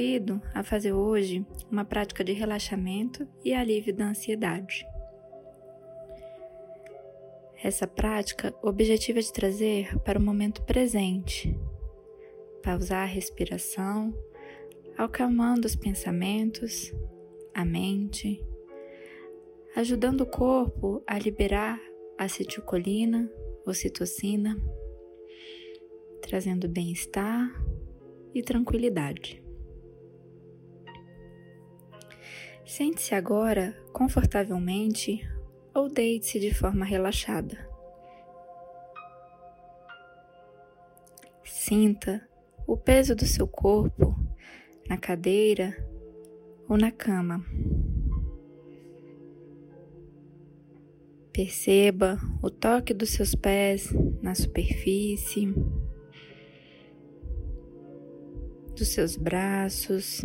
Convido a fazer hoje uma prática de relaxamento e alívio da ansiedade. Essa prática objetiva é de trazer para o momento presente, pausar a respiração, acalmando os pensamentos, a mente, ajudando o corpo a liberar acetilcolina, ocitocina, trazendo bem-estar e tranquilidade. Sente-se agora confortavelmente ou deite-se de forma relaxada. Sinta o peso do seu corpo na cadeira ou na cama. Perceba o toque dos seus pés na superfície, dos seus braços,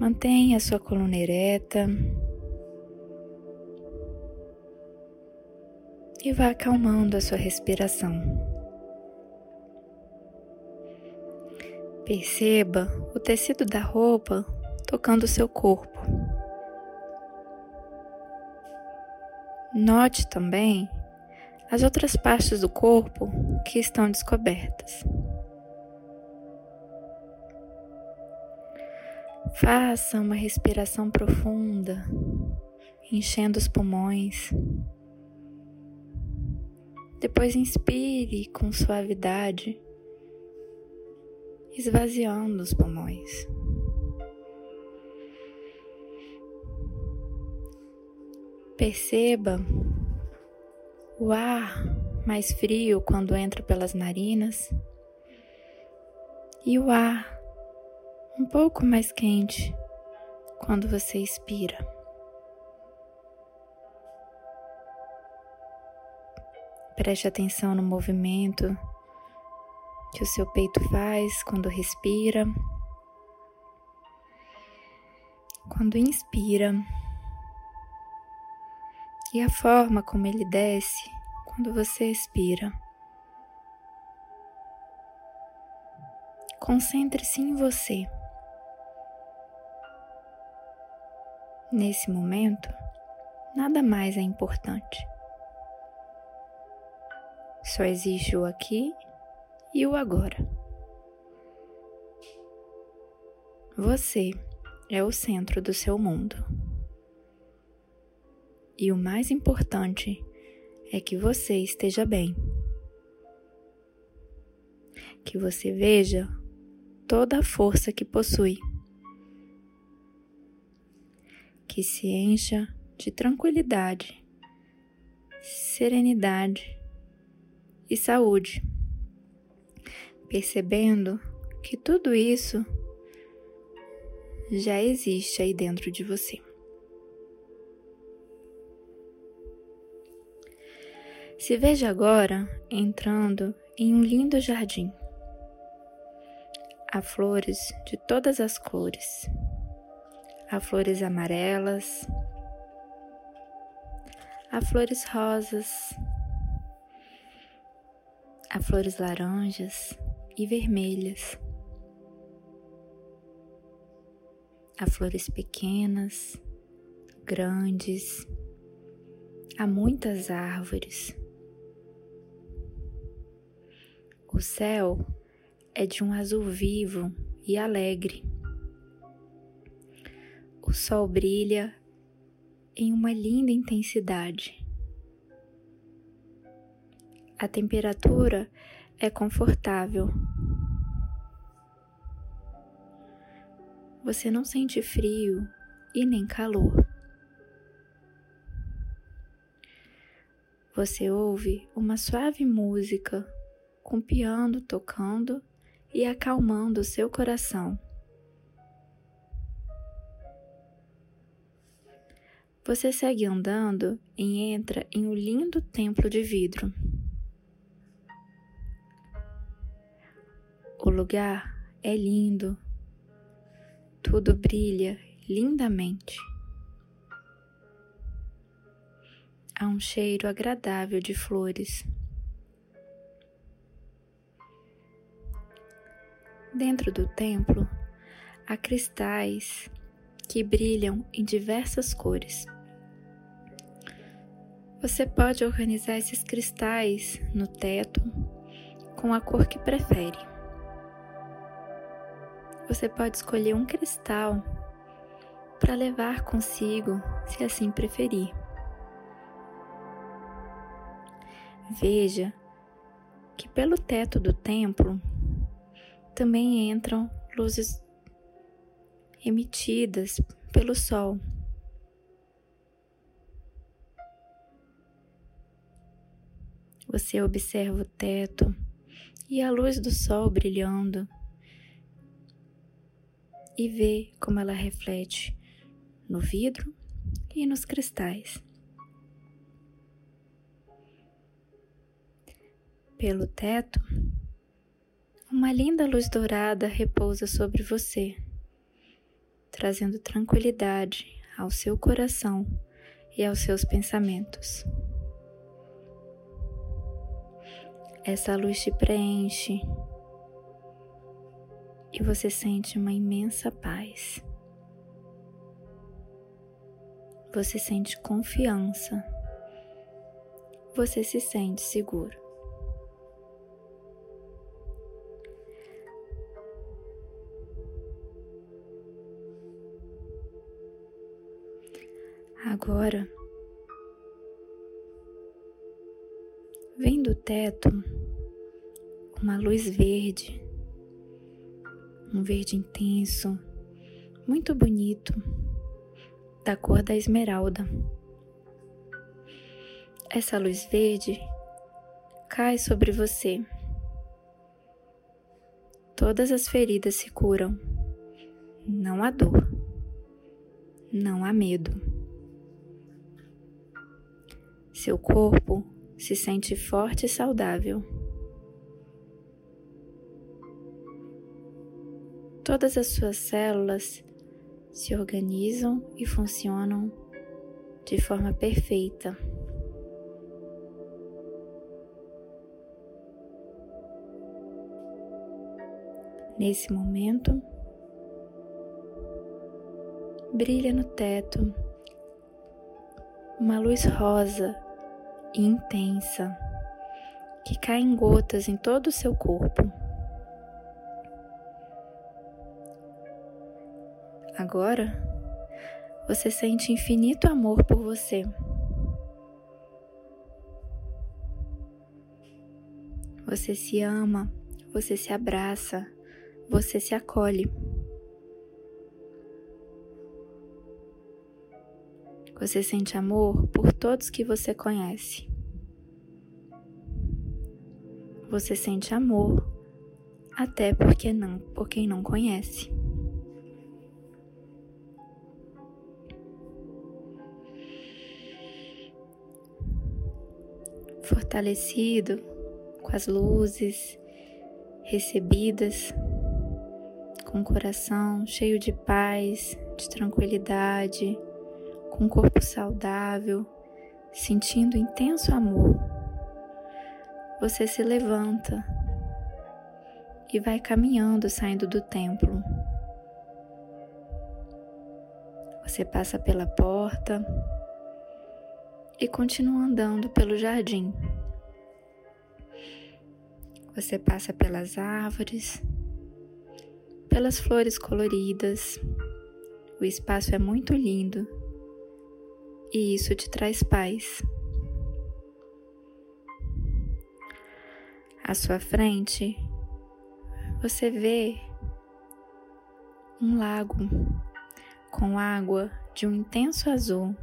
Mantenha a sua coluna ereta e vá acalmando a sua respiração. Perceba o tecido da roupa tocando o seu corpo. Note também as outras partes do corpo que estão descobertas. Faça uma respiração profunda, enchendo os pulmões. Depois inspire com suavidade, esvaziando os pulmões. Perceba o ar mais frio quando entra pelas narinas e o ar um pouco mais quente quando você expira. Preste atenção no movimento que o seu peito faz quando respira. Quando inspira, e a forma como ele desce quando você expira. Concentre-se em você. Nesse momento, nada mais é importante. Só existe o aqui e o agora. Você é o centro do seu mundo. E o mais importante é que você esteja bem. Que você veja toda a força que possui que se encha de tranquilidade, serenidade e saúde, percebendo que tudo isso já existe aí dentro de você. Se veja agora entrando em um lindo jardim. Há flores de todas as cores há flores amarelas, há flores rosas, há flores laranjas e vermelhas, há flores pequenas, grandes, há muitas árvores. O céu é de um azul vivo e alegre o sol brilha em uma linda intensidade. A temperatura é confortável. Você não sente frio e nem calor. Você ouve uma suave música com piano tocando e acalmando seu coração. Você segue andando e entra em um lindo templo de vidro. O lugar é lindo, tudo brilha lindamente. Há um cheiro agradável de flores. Dentro do templo há cristais que brilham em diversas cores. Você pode organizar esses cristais no teto com a cor que prefere. Você pode escolher um cristal para levar consigo, se assim preferir. Veja que pelo teto do templo também entram luzes emitidas pelo sol. Você observa o teto e a luz do sol brilhando e vê como ela reflete no vidro e nos cristais. Pelo teto, uma linda luz dourada repousa sobre você, trazendo tranquilidade ao seu coração e aos seus pensamentos. Essa luz te preenche e você sente uma imensa paz. Você sente confiança. Você se sente seguro. Agora, vem do teto uma luz verde, um verde intenso, muito bonito, da cor da esmeralda. Essa luz verde cai sobre você. Todas as feridas se curam. Não há dor. Não há medo. Seu corpo se sente forte e saudável. Todas as suas células se organizam e funcionam de forma perfeita. Nesse momento, brilha no teto uma luz rosa intensa que cai em gotas em todo o seu corpo. Agora você sente infinito amor por você. Você se ama, você se abraça, você se acolhe. Você sente amor por todos que você conhece. Você sente amor até porque não, por quem não conhece. Fortalecido com as luzes recebidas, com o coração cheio de paz, de tranquilidade com um corpo saudável, sentindo intenso amor, você se levanta e vai caminhando saindo do templo. Você passa pela porta e continua andando pelo jardim. Você passa pelas árvores, pelas flores coloridas. O espaço é muito lindo e isso te traz paz. À sua frente, você vê um lago com água de um intenso azul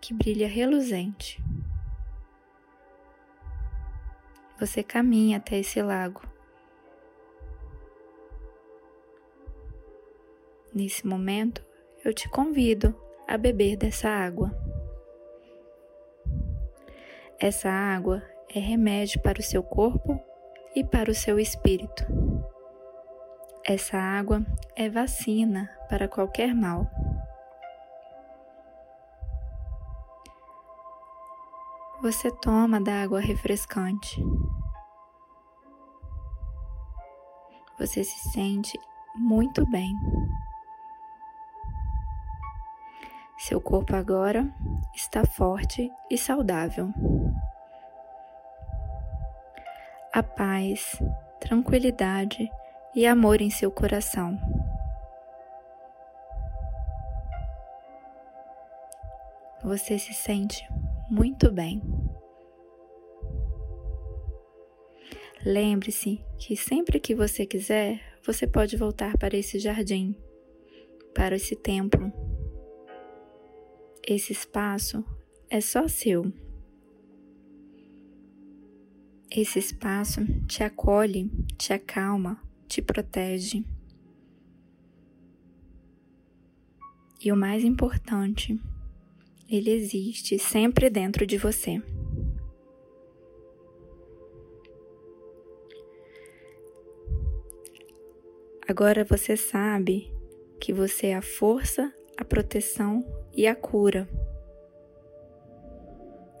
que brilha reluzente. você caminha até esse lago. Nesse momento, eu te convido a beber dessa água. Essa água é remédio para o seu corpo e para o seu espírito. Essa água é vacina para qualquer mal. Você toma da água refrescante. Você se sente muito bem. Seu corpo agora está forte e saudável. A paz, tranquilidade e amor em seu coração. Você se sente muito bem. Lembre-se que sempre que você quiser, você pode voltar para esse jardim, para esse templo esse espaço é só seu. Esse espaço te acolhe, te acalma, te protege. E o mais importante, ele existe sempre dentro de você. Agora você sabe que você é a força, a proteção e a cura.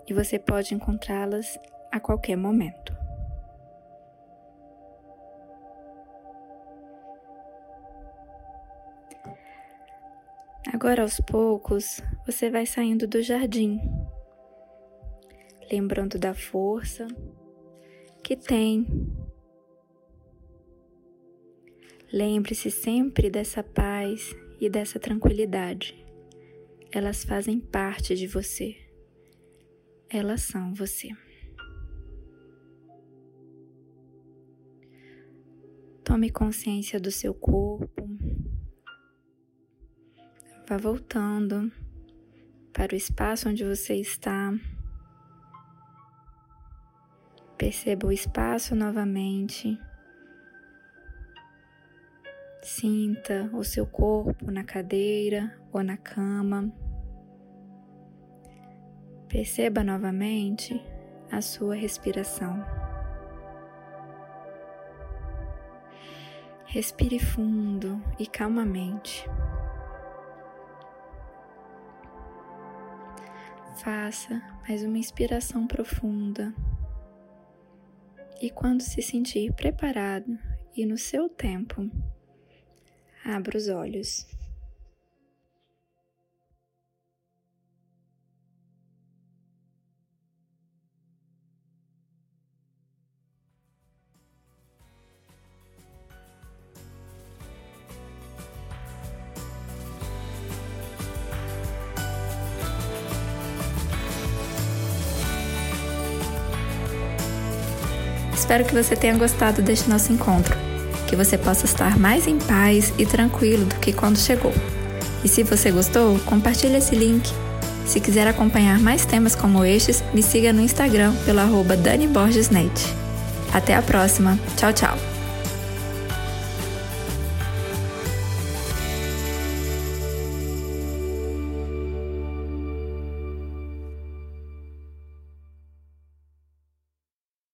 E você pode encontrá-las a qualquer momento. Agora, aos poucos, você vai saindo do jardim, lembrando da força que tem. Lembre-se sempre dessa paz e dessa tranquilidade elas fazem parte de você. Elas são você. Tome consciência do seu corpo. Vá voltando para o espaço onde você está. Perceba o espaço novamente. Sinta o seu corpo na cadeira ou na cama. Perceba novamente a sua respiração. Respire fundo e calmamente. Faça mais uma inspiração profunda. E quando se sentir preparado e no seu tempo, Abra os olhos. Espero que você tenha gostado deste nosso encontro que você possa estar mais em paz e tranquilo do que quando chegou. E se você gostou, compartilhe esse link. Se quiser acompanhar mais temas como estes, me siga no Instagram pelo arroba Dani Borges Net. Até a próxima. Tchau, tchau.